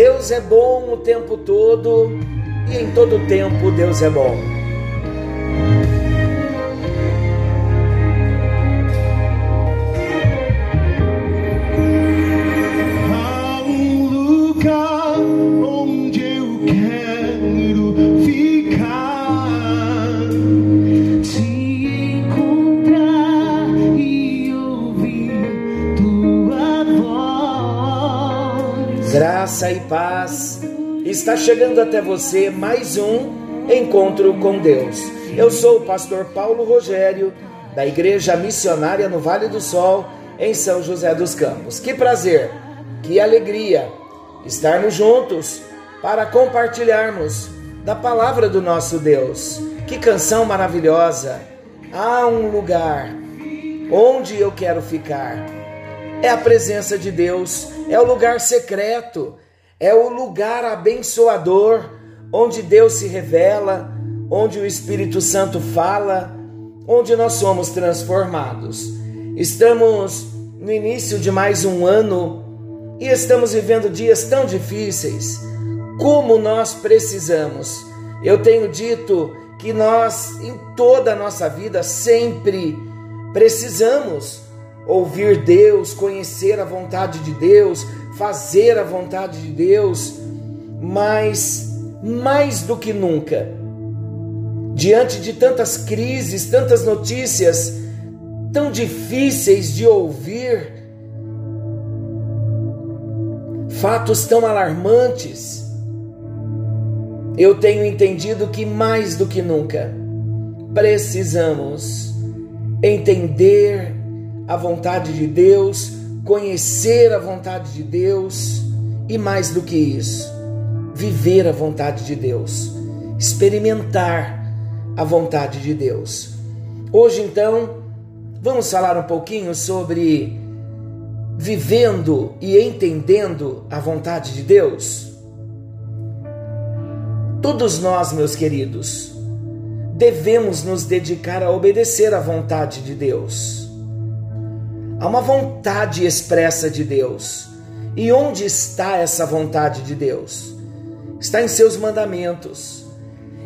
Deus é bom o tempo todo e em todo tempo Deus é bom. Graça e paz. Está chegando até você mais um encontro com Deus. Eu sou o pastor Paulo Rogério, da Igreja Missionária no Vale do Sol, em São José dos Campos. Que prazer, que alegria estarmos juntos para compartilharmos da palavra do nosso Deus. Que canção maravilhosa! Há um lugar onde eu quero ficar. É a presença de Deus, é o lugar secreto é o lugar abençoador onde Deus se revela, onde o Espírito Santo fala, onde nós somos transformados. Estamos no início de mais um ano e estamos vivendo dias tão difíceis. Como nós precisamos. Eu tenho dito que nós, em toda a nossa vida, sempre precisamos ouvir Deus, conhecer a vontade de Deus, fazer a vontade de Deus, mas mais do que nunca, diante de tantas crises, tantas notícias tão difíceis de ouvir, fatos tão alarmantes, eu tenho entendido que mais do que nunca precisamos entender a vontade de Deus, conhecer a vontade de Deus e mais do que isso, viver a vontade de Deus, experimentar a vontade de Deus. Hoje então, vamos falar um pouquinho sobre vivendo e entendendo a vontade de Deus. Todos nós, meus queridos, devemos nos dedicar a obedecer à vontade de Deus. Há uma vontade expressa de Deus. E onde está essa vontade de Deus? Está em seus mandamentos.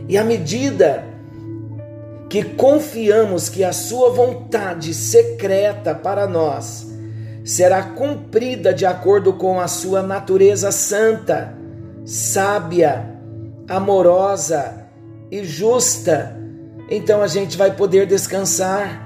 E à medida que confiamos que a sua vontade secreta para nós será cumprida de acordo com a sua natureza santa, sábia, amorosa e justa, então a gente vai poder descansar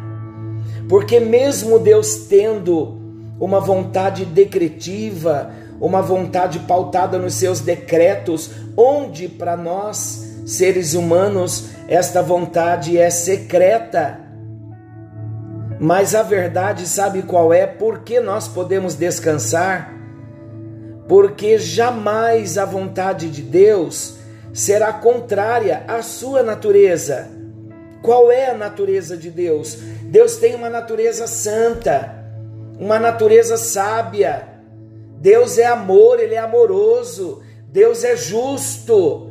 porque, mesmo Deus tendo uma vontade decretiva, uma vontade pautada nos seus decretos, onde para nós, seres humanos, esta vontade é secreta. Mas a verdade, sabe qual é? Porque nós podemos descansar? Porque jamais a vontade de Deus será contrária à sua natureza. Qual é a natureza de Deus? Deus tem uma natureza santa, uma natureza sábia. Deus é amor, ele é amoroso. Deus é justo.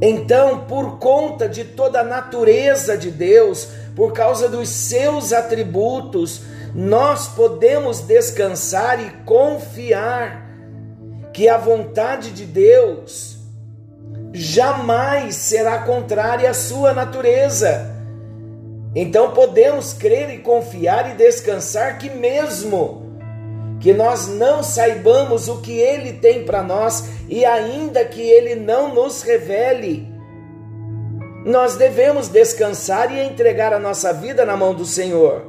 Então, por conta de toda a natureza de Deus, por causa dos seus atributos, nós podemos descansar e confiar que a vontade de Deus jamais será contrária à sua natureza. Então podemos crer e confiar e descansar que mesmo que nós não saibamos o que ele tem para nós e ainda que ele não nos revele, nós devemos descansar e entregar a nossa vida na mão do Senhor.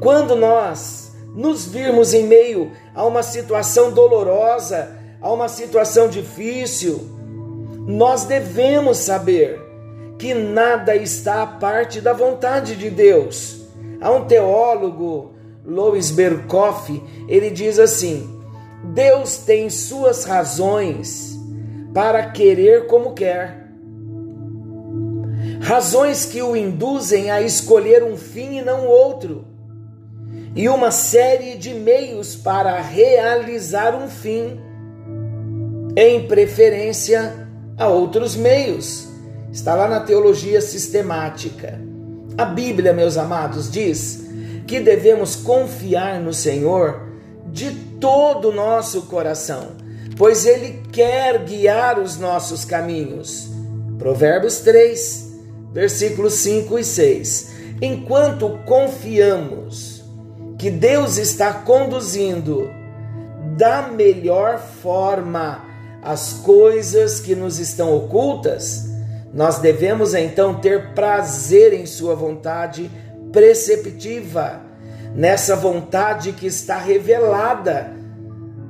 Quando nós nos virmos em meio a uma situação dolorosa, a uma situação difícil, nós devemos saber que nada está à parte da vontade de Deus. Há um teólogo, Louis Berkoff, ele diz assim: Deus tem suas razões para querer como quer. Razões que o induzem a escolher um fim e não outro, e uma série de meios para realizar um fim, em preferência a outros meios. Está lá na teologia sistemática. A Bíblia, meus amados, diz que devemos confiar no Senhor de todo o nosso coração. pois Ele quer guiar os nossos caminhos. Provérbios 3, versículos 5 e 6. Enquanto confiamos que Deus está conduzindo da melhor forma as coisas que nos estão ocultas, nós devemos então ter prazer em Sua vontade preceptiva, nessa vontade que está revelada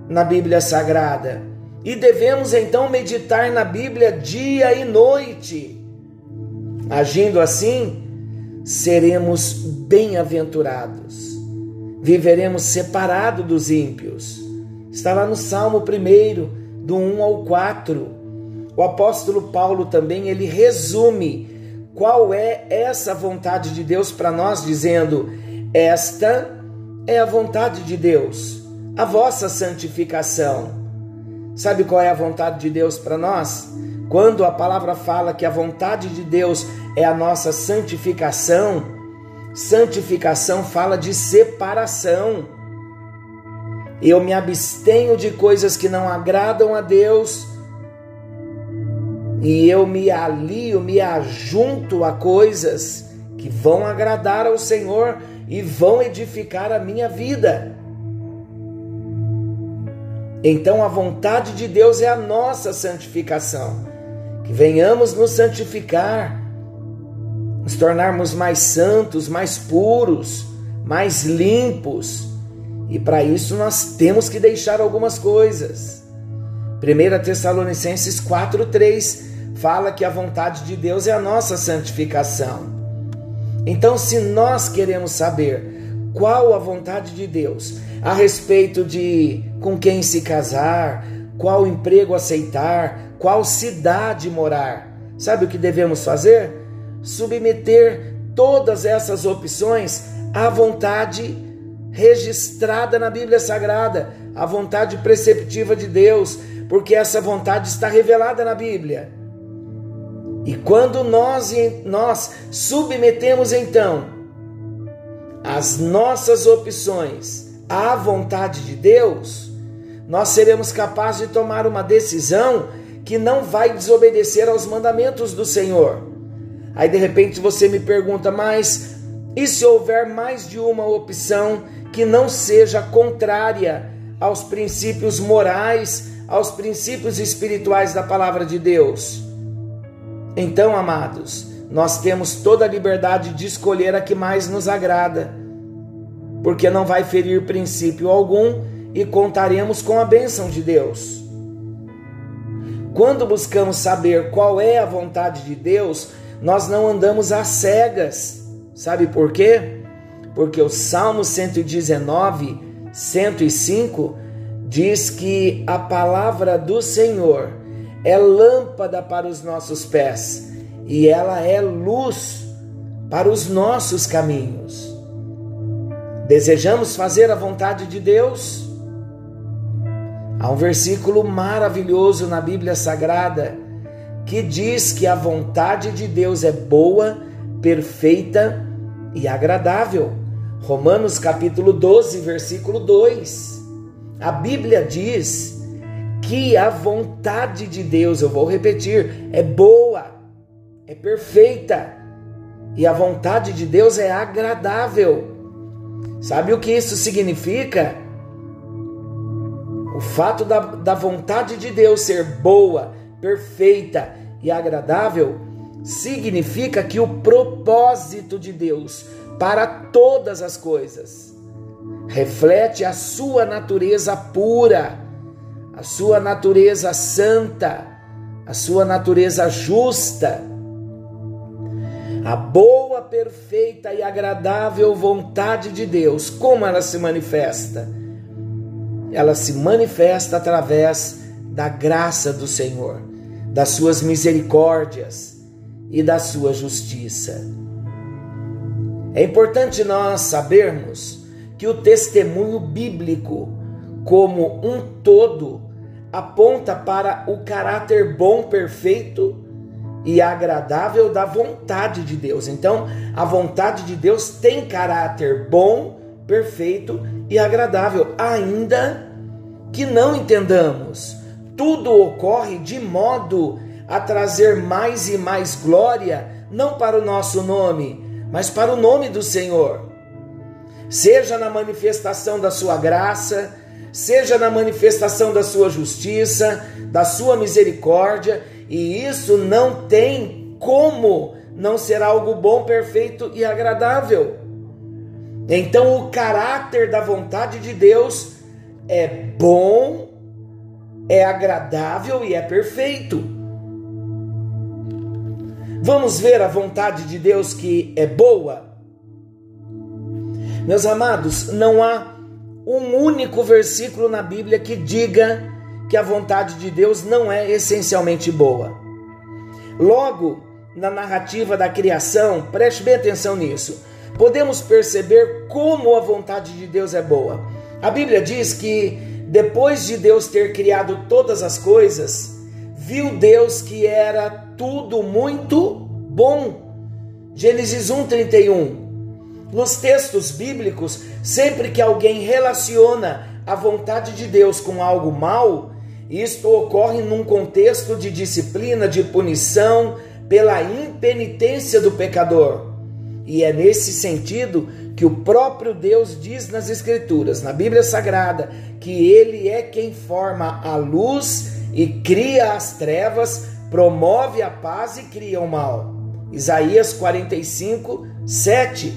na Bíblia Sagrada. E devemos então meditar na Bíblia dia e noite. Agindo assim, seremos bem-aventurados, viveremos separados dos ímpios. Está lá no Salmo 1, do 1 ao 4. O apóstolo Paulo também ele resume qual é essa vontade de Deus para nós, dizendo: Esta é a vontade de Deus, a vossa santificação. Sabe qual é a vontade de Deus para nós? Quando a palavra fala que a vontade de Deus é a nossa santificação, santificação fala de separação. Eu me abstenho de coisas que não agradam a Deus e eu me alio, me ajunto a coisas que vão agradar ao Senhor e vão edificar a minha vida. Então a vontade de Deus é a nossa santificação. Que venhamos nos santificar, nos tornarmos mais santos, mais puros, mais limpos. E para isso nós temos que deixar algumas coisas. 1 Tessalonicenses 4:3 fala que a vontade de Deus é a nossa santificação. Então, se nós queremos saber qual a vontade de Deus a respeito de com quem se casar, qual emprego aceitar, qual cidade morar, sabe o que devemos fazer? Submeter todas essas opções à vontade registrada na Bíblia Sagrada, à vontade preceptiva de Deus, porque essa vontade está revelada na Bíblia. E quando nós, nós submetemos então as nossas opções à vontade de Deus, nós seremos capazes de tomar uma decisão que não vai desobedecer aos mandamentos do Senhor. Aí de repente você me pergunta, mas e se houver mais de uma opção que não seja contrária aos princípios morais, aos princípios espirituais da palavra de Deus? Então, amados, nós temos toda a liberdade de escolher a que mais nos agrada, porque não vai ferir princípio algum e contaremos com a bênção de Deus. Quando buscamos saber qual é a vontade de Deus, nós não andamos às cegas. Sabe por quê? Porque o Salmo 119, 105 diz que a palavra do Senhor é lâmpada para os nossos pés e ela é luz para os nossos caminhos. Desejamos fazer a vontade de Deus? Há um versículo maravilhoso na Bíblia Sagrada que diz que a vontade de Deus é boa, perfeita e agradável. Romanos capítulo 12, versículo 2. A Bíblia diz que a vontade de Deus, eu vou repetir, é boa, é perfeita e a vontade de Deus é agradável. Sabe o que isso significa? O fato da, da vontade de Deus ser boa, perfeita e agradável significa que o propósito de Deus para todas as coisas reflete a sua natureza pura a sua natureza santa, a sua natureza justa, a boa, perfeita e agradável vontade de Deus, como ela se manifesta? Ela se manifesta através da graça do Senhor, das suas misericórdias e da sua justiça. É importante nós sabermos que o testemunho bíblico, como um todo, aponta para o caráter bom, perfeito e agradável da vontade de Deus. Então, a vontade de Deus tem caráter bom, perfeito e agradável, ainda que não entendamos tudo ocorre de modo a trazer mais e mais glória, não para o nosso nome, mas para o nome do Senhor. Seja na manifestação da sua graça, seja na manifestação da sua justiça, da sua misericórdia, e isso não tem como não ser algo bom, perfeito e agradável. Então, o caráter da vontade de Deus é bom, é agradável e é perfeito. Vamos ver a vontade de Deus que é boa? Meus amados, não há um único versículo na Bíblia que diga que a vontade de Deus não é essencialmente boa. Logo, na narrativa da criação, preste bem atenção nisso, podemos perceber como a vontade de Deus é boa. A Bíblia diz que depois de Deus ter criado todas as coisas, viu Deus que era tudo muito bom. Gênesis 1:31. Nos textos bíblicos, sempre que alguém relaciona a vontade de Deus com algo mal, isto ocorre num contexto de disciplina, de punição pela impenitência do pecador. E é nesse sentido que o próprio Deus diz nas Escrituras, na Bíblia Sagrada, que Ele é quem forma a luz e cria as trevas, promove a paz e cria o mal. Isaías 45, 7.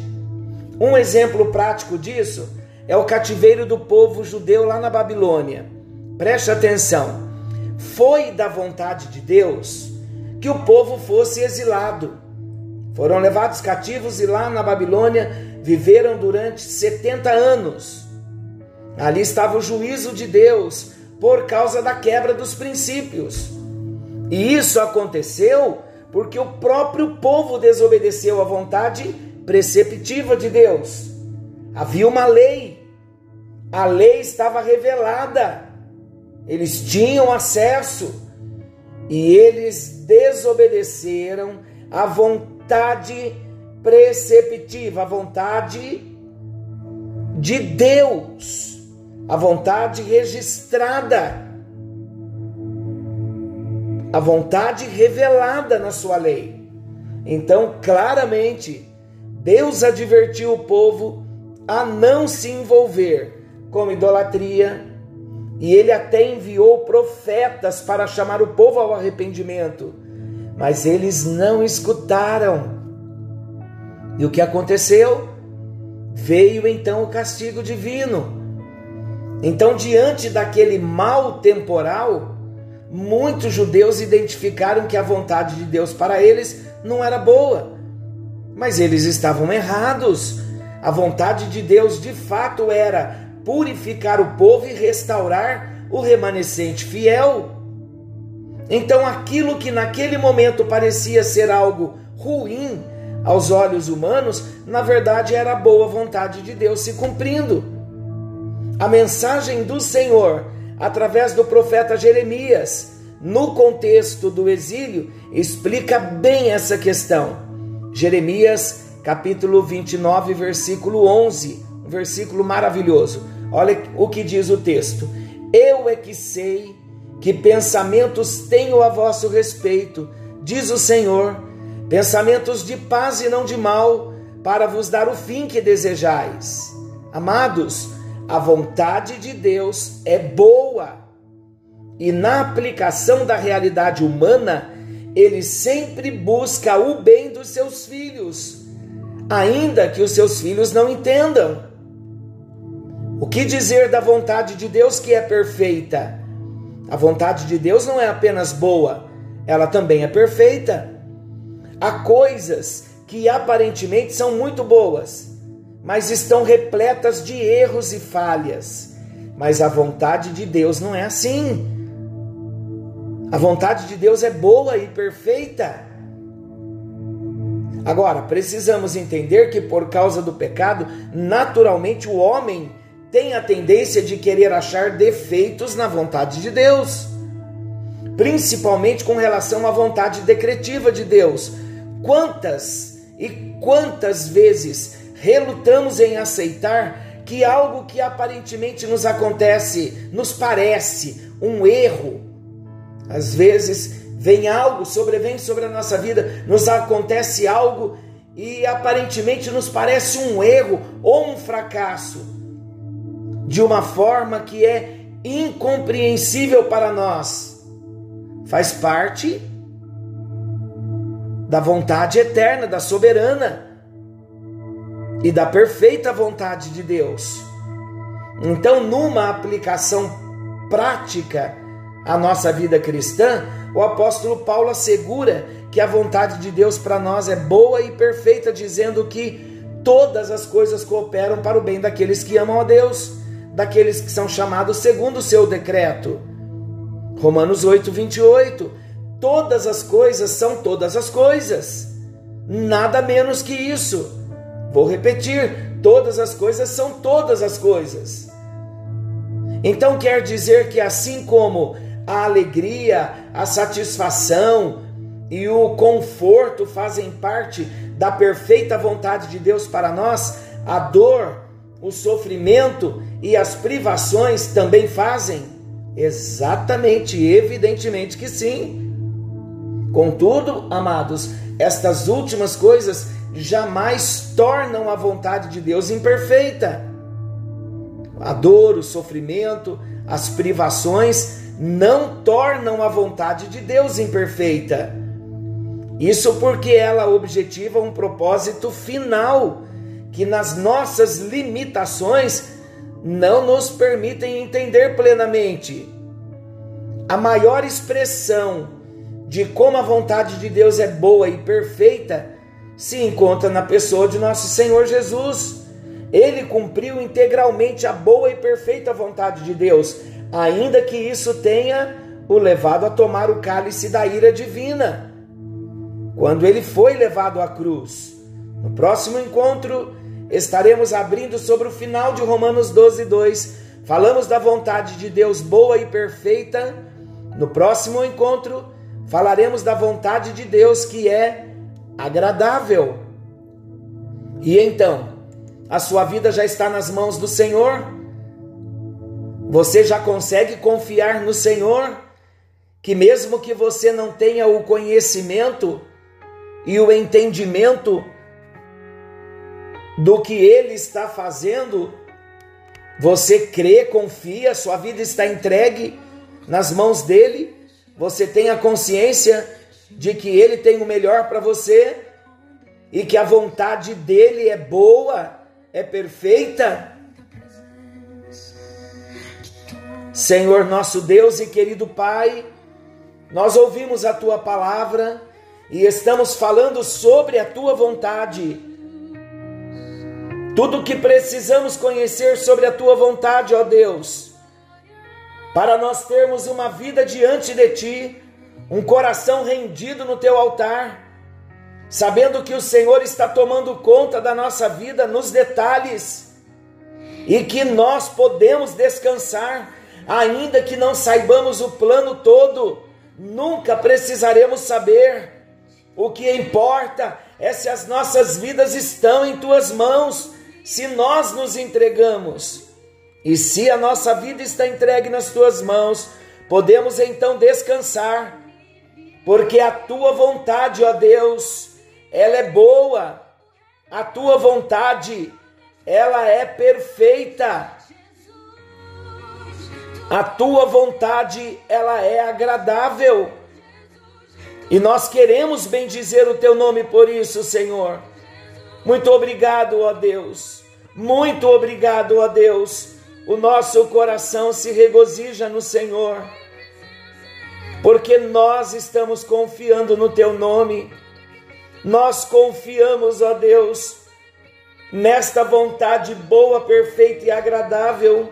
Um exemplo prático disso é o cativeiro do povo judeu lá na Babilônia. Preste atenção. Foi da vontade de Deus que o povo fosse exilado. Foram levados cativos e lá na Babilônia viveram durante 70 anos. Ali estava o juízo de Deus por causa da quebra dos princípios. E isso aconteceu porque o próprio povo desobedeceu à vontade preceptiva de Deus. Havia uma lei, a lei estava revelada, eles tinham acesso e eles desobedeceram à vontade preceptiva, a vontade de Deus, a vontade registrada, a vontade revelada na sua lei. Então, claramente, Deus advertiu o povo a não se envolver com idolatria, e ele até enviou profetas para chamar o povo ao arrependimento, mas eles não escutaram. E o que aconteceu? Veio então o castigo divino. Então, diante daquele mal temporal, muitos judeus identificaram que a vontade de Deus para eles não era boa. Mas eles estavam errados. A vontade de Deus de fato era purificar o povo e restaurar o remanescente fiel. Então, aquilo que naquele momento parecia ser algo ruim aos olhos humanos, na verdade era a boa vontade de Deus se cumprindo. A mensagem do Senhor, através do profeta Jeremias, no contexto do exílio, explica bem essa questão. Jeremias, capítulo 29, versículo 11, um versículo maravilhoso. Olha o que diz o texto: Eu é que sei que pensamentos tenho a vosso respeito, diz o Senhor, pensamentos de paz e não de mal, para vos dar o fim que desejais. Amados, a vontade de Deus é boa. E na aplicação da realidade humana, ele sempre busca o bem dos seus filhos, ainda que os seus filhos não entendam. O que dizer da vontade de Deus que é perfeita? A vontade de Deus não é apenas boa, ela também é perfeita. Há coisas que aparentemente são muito boas, mas estão repletas de erros e falhas. Mas a vontade de Deus não é assim. A vontade de Deus é boa e perfeita. Agora, precisamos entender que por causa do pecado, naturalmente o homem tem a tendência de querer achar defeitos na vontade de Deus, principalmente com relação à vontade decretiva de Deus. Quantas e quantas vezes relutamos em aceitar que algo que aparentemente nos acontece, nos parece um erro, Às vezes vem algo, sobrevém sobre a nossa vida, nos acontece algo e aparentemente nos parece um erro ou um fracasso, de uma forma que é incompreensível para nós. Faz parte da vontade eterna, da soberana e da perfeita vontade de Deus. Então, numa aplicação prática à nossa vida cristã, o apóstolo Paulo assegura que a vontade de Deus para nós é boa e perfeita, dizendo que todas as coisas cooperam para o bem daqueles que amam a Deus, daqueles que são chamados segundo o seu decreto. Romanos 8, 28. Todas as coisas são todas as coisas, nada menos que isso. Vou repetir: todas as coisas são todas as coisas. Então quer dizer que assim como a alegria, a satisfação e o conforto fazem parte da perfeita vontade de Deus para nós, a dor, o sofrimento e as privações também fazem? Exatamente, evidentemente que sim. Contudo, amados, estas últimas coisas jamais tornam a vontade de Deus imperfeita. A dor, o sofrimento, as privações não tornam a vontade de Deus imperfeita. Isso porque ela objetiva um propósito final que nas nossas limitações não nos permitem entender plenamente. A maior expressão de como a vontade de Deus é boa e perfeita se encontra na pessoa de nosso Senhor Jesus. Ele cumpriu integralmente a boa e perfeita vontade de Deus, ainda que isso tenha o levado a tomar o cálice da ira divina. Quando ele foi levado à cruz. No próximo encontro, estaremos abrindo sobre o final de Romanos 12, 2. Falamos da vontade de Deus boa e perfeita. No próximo encontro, falaremos da vontade de Deus que é agradável. E então, a sua vida já está nas mãos do Senhor? Você já consegue confiar no Senhor? Que mesmo que você não tenha o conhecimento e o entendimento do que Ele está fazendo, você crê, confia, sua vida está entregue nas mãos dele, você tem a consciência de que Ele tem o melhor para você e que a vontade dele é boa, é perfeita. Senhor nosso Deus e querido Pai, nós ouvimos a tua palavra e estamos falando sobre a tua vontade. Tudo o que precisamos conhecer sobre a tua vontade, ó Deus, para nós termos uma vida diante de ti um coração rendido no teu altar, sabendo que o Senhor está tomando conta da nossa vida nos detalhes e que nós podemos descansar, ainda que não saibamos o plano todo, nunca precisaremos saber. O que importa é se as nossas vidas estão em tuas mãos, se nós nos entregamos. E se a nossa vida está entregue nas tuas mãos, podemos então descansar porque a tua vontade, ó Deus, ela é boa, a tua vontade, ela é perfeita. A tua vontade, ela é agradável. E nós queremos bendizer o teu nome por isso, Senhor. Muito obrigado, ó Deus. Muito obrigado, ó Deus. O nosso coração se regozija no Senhor porque nós estamos confiando no Teu nome, nós confiamos, ó Deus, nesta vontade boa, perfeita e agradável.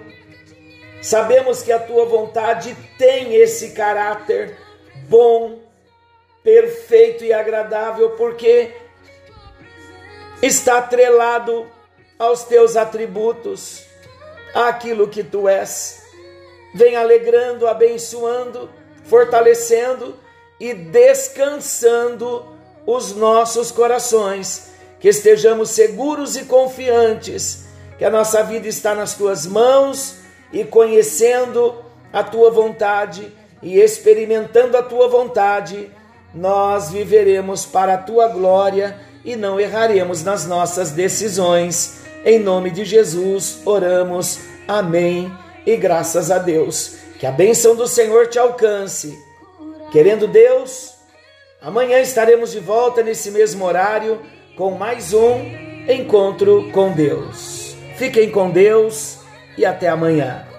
Sabemos que a Tua vontade tem esse caráter bom, perfeito e agradável, porque está atrelado aos Teus atributos, àquilo que Tu és. Vem alegrando, abençoando, fortalecendo e descansando os nossos corações, que estejamos seguros e confiantes que a nossa vida está nas tuas mãos e conhecendo a tua vontade e experimentando a tua vontade, nós viveremos para a tua glória e não erraremos nas nossas decisões. Em nome de Jesus, oramos. Amém. E graças a Deus. Que a bênção do Senhor te alcance. Querendo Deus, amanhã estaremos de volta nesse mesmo horário com mais um encontro com Deus. Fiquem com Deus e até amanhã.